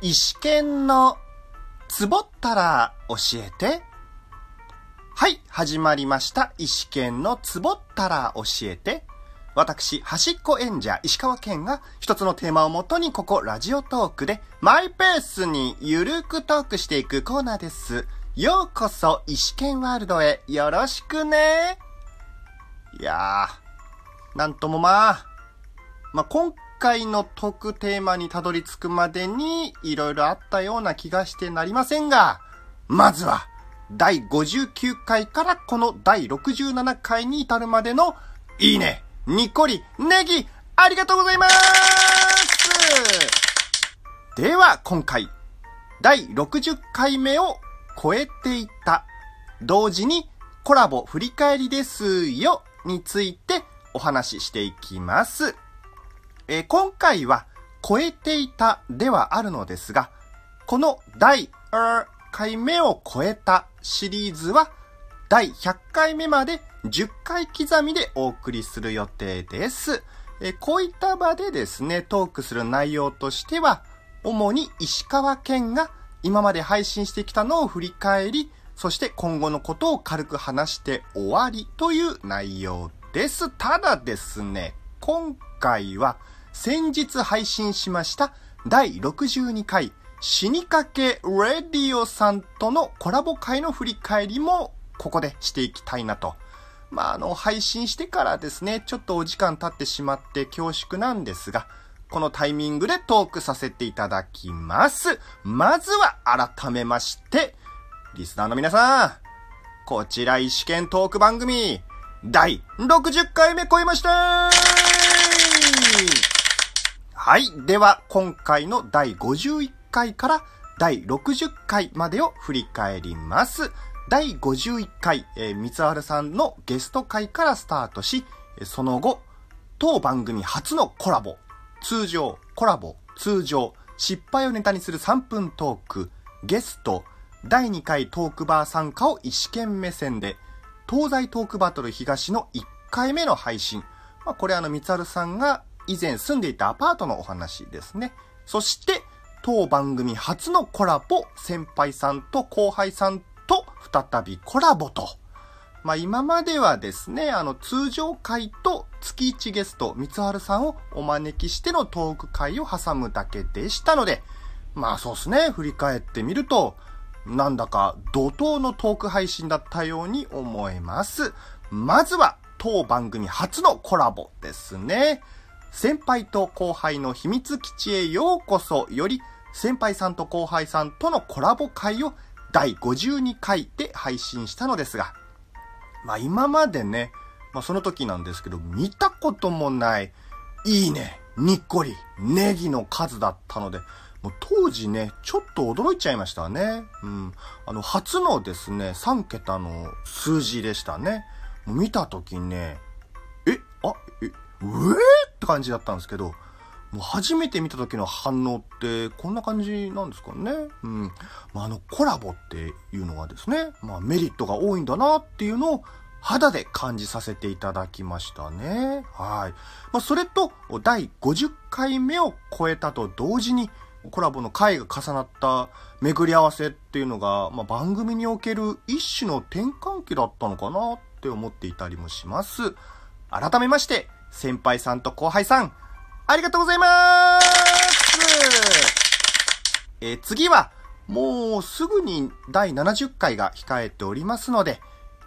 石剣のつぼったら教えて。はい、始まりました。石剣のつぼったら教えて。私、端っこ演者、石川県が一つのテーマをもとにここラジオトークでマイペースにゆるくトークしていくコーナーです。ようこそ石剣ワールドへよろしくね。いやー、なんともまあ、まあ、今回のトークテーマにたどり着くまでに色々あったような気がしてなりませんが、まずは、第59回からこの第67回に至るまでの、いいね、にっこり、ネギ、ありがとうございますでは、今回、第60回目を超えていた、同時にコラボ振り返りですよ、についてお話ししていきます。えー今回は超えていたではあるのですが、この第1回目を超えたシリーズは第100回目まで10回刻みでお送りする予定です。えこういった場でですね、トークする内容としては、主に石川県が今まで配信してきたのを振り返り、そして今後のことを軽く話して終わりという内容です。ただですね、今回は先日配信しました第62回死にかけレディオさんとのコラボ会の振り返りもここでしていきたいなと。まあ、あの、配信してからですね、ちょっとお時間経ってしまって恐縮なんですが、このタイミングでトークさせていただきます。まずは改めまして、リスナーの皆さん、こちら石剣トーク番組、第60回目超えましたはい。では、今回の第51回から第60回までを振り返ります。第51回、えー、三春さんのゲスト回からスタートし、その後、当番組初のコラボ、通常、コラボ、通常、失敗をネタにする3分トーク、ゲスト、第2回トークバー参加を一見目線で、東西トークバトル東の1回目の配信。まあ、これあの、三春さんが以前住んでいたアパートのお話ですね。そして、当番組初のコラボ、先輩さんと後輩さんと再びコラボと。まあ今まではですね、あの通常回と月1ゲスト、三春さんをお招きしてのトーク会を挟むだけでしたので、まあそうですね、振り返ってみると、なんだか怒涛のトーク配信だったように思えます。まずは当番組初のコラボですね。先輩と後輩の秘密基地へようこそより、先輩さんと後輩さんとのコラボ会を第52回で配信したのですが、まあ今までね、まあその時なんですけど、見たこともない、いいね、にっこり、ネギの数だったので、もう当時ね、ちょっと驚いちゃいましたね。うん。あの、初のですね、3桁の数字でしたね。もう見た時ね、え、あ、え、うえー、感じだったんですけど、もう初めて見た時の反応ってこんな感じなんですかね。うん。まあ、あの、コラボっていうのはですね、まあ、メリットが多いんだなっていうのを肌で感じさせていただきましたね。はい。まあ、それと、第50回目を超えたと同時に、コラボの回が重なった巡り合わせっていうのが、まあ、番組における一種の転換期だったのかなって思っていたりもします。改めまして、先輩さんと後輩さん、ありがとうございますえ次は、もうすぐに第70回が控えておりますので、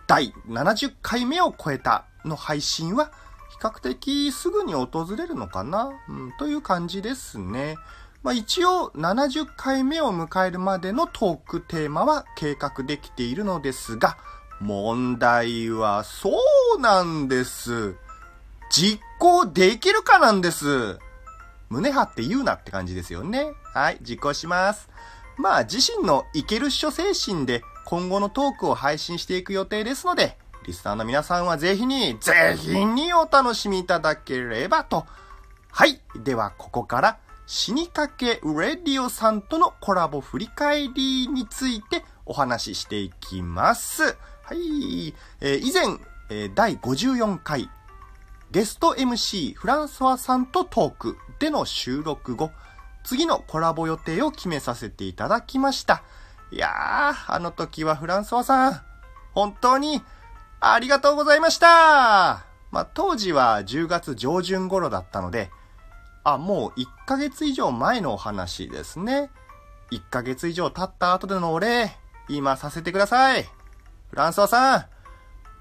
第70回目を超えたの配信は、比較的すぐに訪れるのかな、うん、という感じですね。まあ一応70回目を迎えるまでのトークテーマは計画できているのですが、問題はそうなんです。実行できるかなんです。胸張って言うなって感じですよね。はい、実行します。まあ自身のいけるっしょ精神で今後のトークを配信していく予定ですので、リスナーの皆さんはぜひに、ぜひにお楽しみいただければと。はい。では、ここから、死にかけレディオさんとのコラボ振り返りについてお話ししていきます。はい。えー以前、えー第54回、ゲスト MC フランソワさんとトークでの収録後、次のコラボ予定を決めさせていただきました。いやー、あの時はフランソワさん、本当にありがとうございましたまあ、当時は10月上旬頃だったので、あ、もう1ヶ月以上前のお話ですね。1ヶ月以上経った後でのお礼、今させてください。フランソワさん、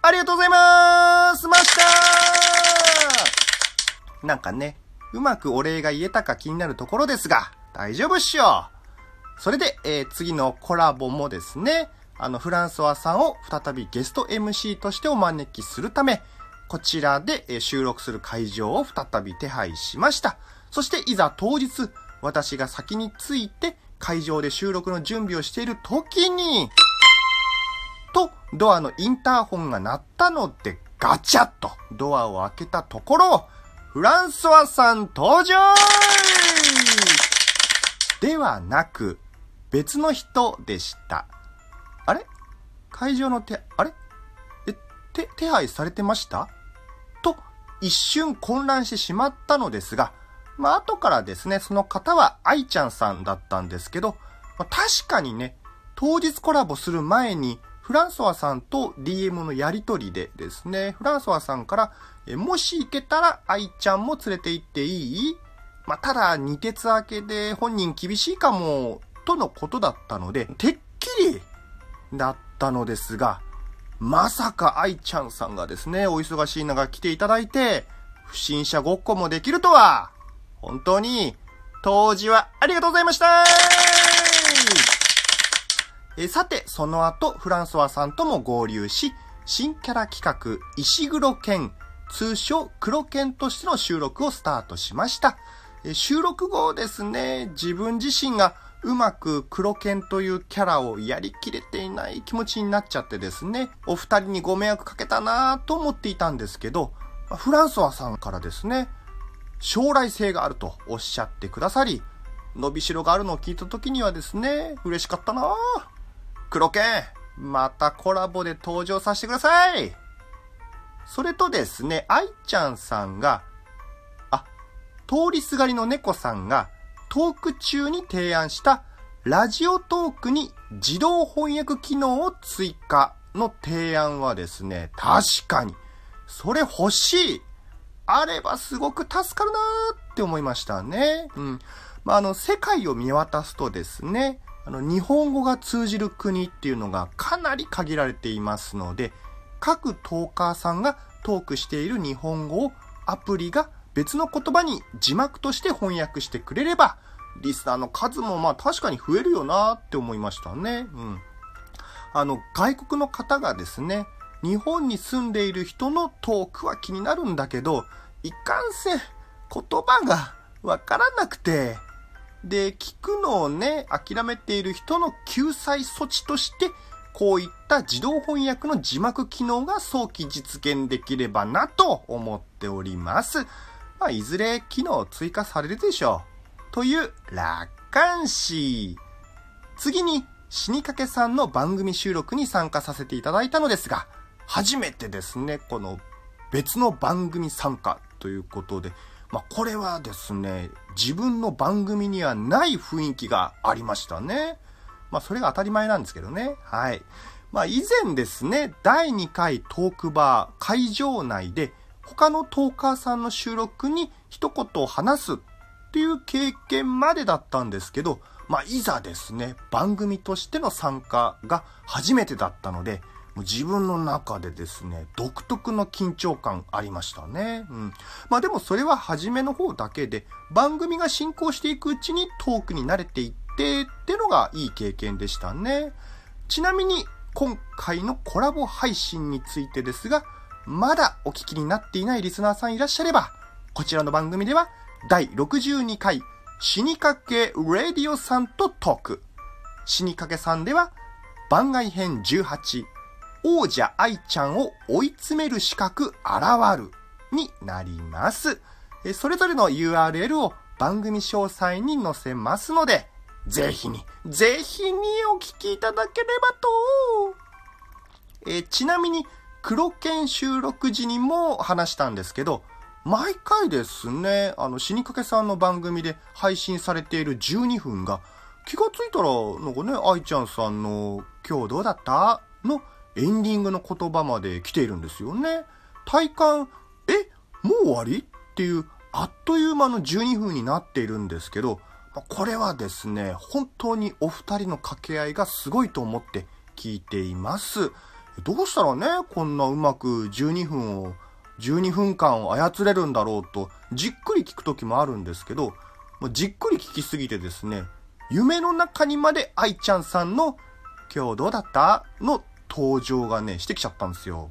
ありがとうございますましたなんかね、うまくお礼が言えたか気になるところですが、大丈夫っしょそれで、えー、次のコラボもですね、あの、フランソワさんを再びゲスト MC としてお招きするため、こちらで、え収録する会場を再び手配しました。そしていざ当日、私が先に着いて会場で収録の準備をしている時に、と、ドアのインターホンが鳴ったのでガチャッとドアを開けたところ、フランソワさん登場ではなく、別の人でした。あれ？会場の手、あれ？え、手、手配されてました？と、一瞬混乱してしまったのですが、まあ、後からですね、その方は愛ちゃんさんだったんですけど、まあ、確かにね、当日コラボする前に、フランソワさんと DM のやりとりでですね、フランソワさんから、えもし行けたら愛ちゃんも連れて行っていい？まあ、ただ、二鉄明けで本人厳しいかも、とのことだったので、てっきり、だったのですが、まさか愛ちゃんさんがですね、お忙しい中来ていただいて、不審者ごっこもできるとは、本当に、当時はありがとうございました。えさて、その後、フランソワさんとも合流し、新キャラ企画、石黒剣、通称黒剣としての収録をスタートしました。え収録後ですね、自分自身がうまく黒剣というキャラをやりきれていない気持ちになっちゃってですね、お二人にご迷惑かけたなぁと思っていたんですけど、フランソワさんからですね、将来性があるとおっしゃってくださり、伸びしろがあるのを聞いた時にはですね、嬉しかったなぁ。黒剣、またコラボで登場させてくださいそれとですね、愛ちゃんさんがあ通りすがりの猫さんがトーク中に提案したラジオトークに自動翻訳機能を追加の提案はですね、確かに、それ欲しいあればすごく助かるなーって思いましたね。うん。まあ、あの、世界を見渡すとですね、あの、日本語が通じる国っていうのがかなり限られていますので、各トーカーさんがトークしている日本語をアプリが別の言葉に字幕として翻訳してくれれば、リスナーの数もまあ確かに増えるよなって思いましたね。うん。あの、外国の方がですね、日本に住んでいる人のトークは気になるんだけど、いかんせん言葉がわからなくて、で、聞くのをね、諦めている人の救済措置として、こういった自動翻訳の字幕機能が早期実現できればなと思っております。まあ、いずれ機能追加されるでしょう。という楽観視。次に、死にかけさんの番組収録に参加させていただいたのですが、初めてですね、この別の番組参加ということで、まあ、これはですね、自分の番組にはない雰囲気がありましたね。まあ、それが当たり前なんですけどね。はい。まあ、以前ですね、第2回トークバー会場内で他のトーカーさんの収録に一言を話すっていう経験までだったんですけど、まあ、いざですね、番組としての参加が初めてだったので、もう自分の中でですね、独特の緊張感ありましたね。うん。まあでもそれは初めの方だけで、番組が進行していくうちにトークに慣れていってってのがいい経験でしたね。ちなみに今回のコラボ配信についてですが、まだお聞きになっていないリスナーさんいらっしゃれば、こちらの番組では第62回死にかけレディオさんとトーク。死にかけさんでは番外編18王者愛ちゃんを追い詰める資格現るになります。それぞれの URL を番組詳細に載せますので、ぜひに、ぜひにお聞きいただければと。えちなみに、黒剣収録時にも話したんですけど、毎回ですね、あの、死にかけさんの番組で配信されている12分が、気がついたら、なんかね、愛ちゃんさんの今日どうだった？のエンディングの言葉まで来ているんですよね。体感、えもう終わり？っていう、あっという間の12分になっているんですけど、これはですね、本当にお二人の掛け合いがすごいと思って聞いています。どうしたらね、こんなうまく12分を、12分間を操れるんだろうと、じっくり聞く時もあるんですけど、じっくり聞きすぎてですね、夢の中にまで愛ちゃんさんの今日どうだった？の登場がね、してきちゃったんですよ。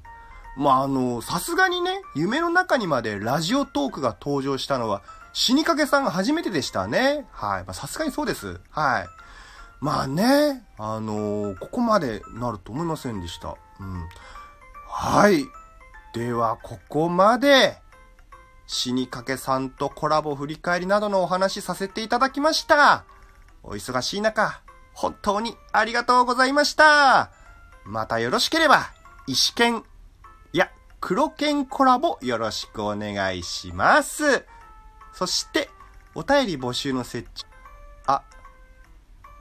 まあ、あの、さすがにね、夢の中にまでラジオトークが登場したのは、死にかけさんが初めてでしたね。はい。まさすがにそうです。はい。まあね、あのー、ここまでなると思いませんでした。うん。はい。では、ここまで、死にかけさんとコラボ振り返りなどのお話させていただきました。お忙しい中、本当にありがとうございました。またよろしければ、石剣、いや、黒剣コラボよろしくお願いします。そして、お便り募集の設置。あ、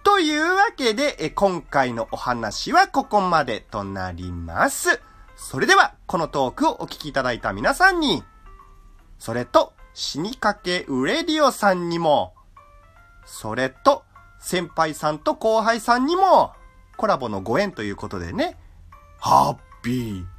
というわけで、今回のお話はここまでとなります。それでは、このトークをお聞きいただいた皆さんに、それと、死にかけウレディオさんにも、それと、先輩さんと後輩さんにも、コラボのご縁ということでね、ハッピー。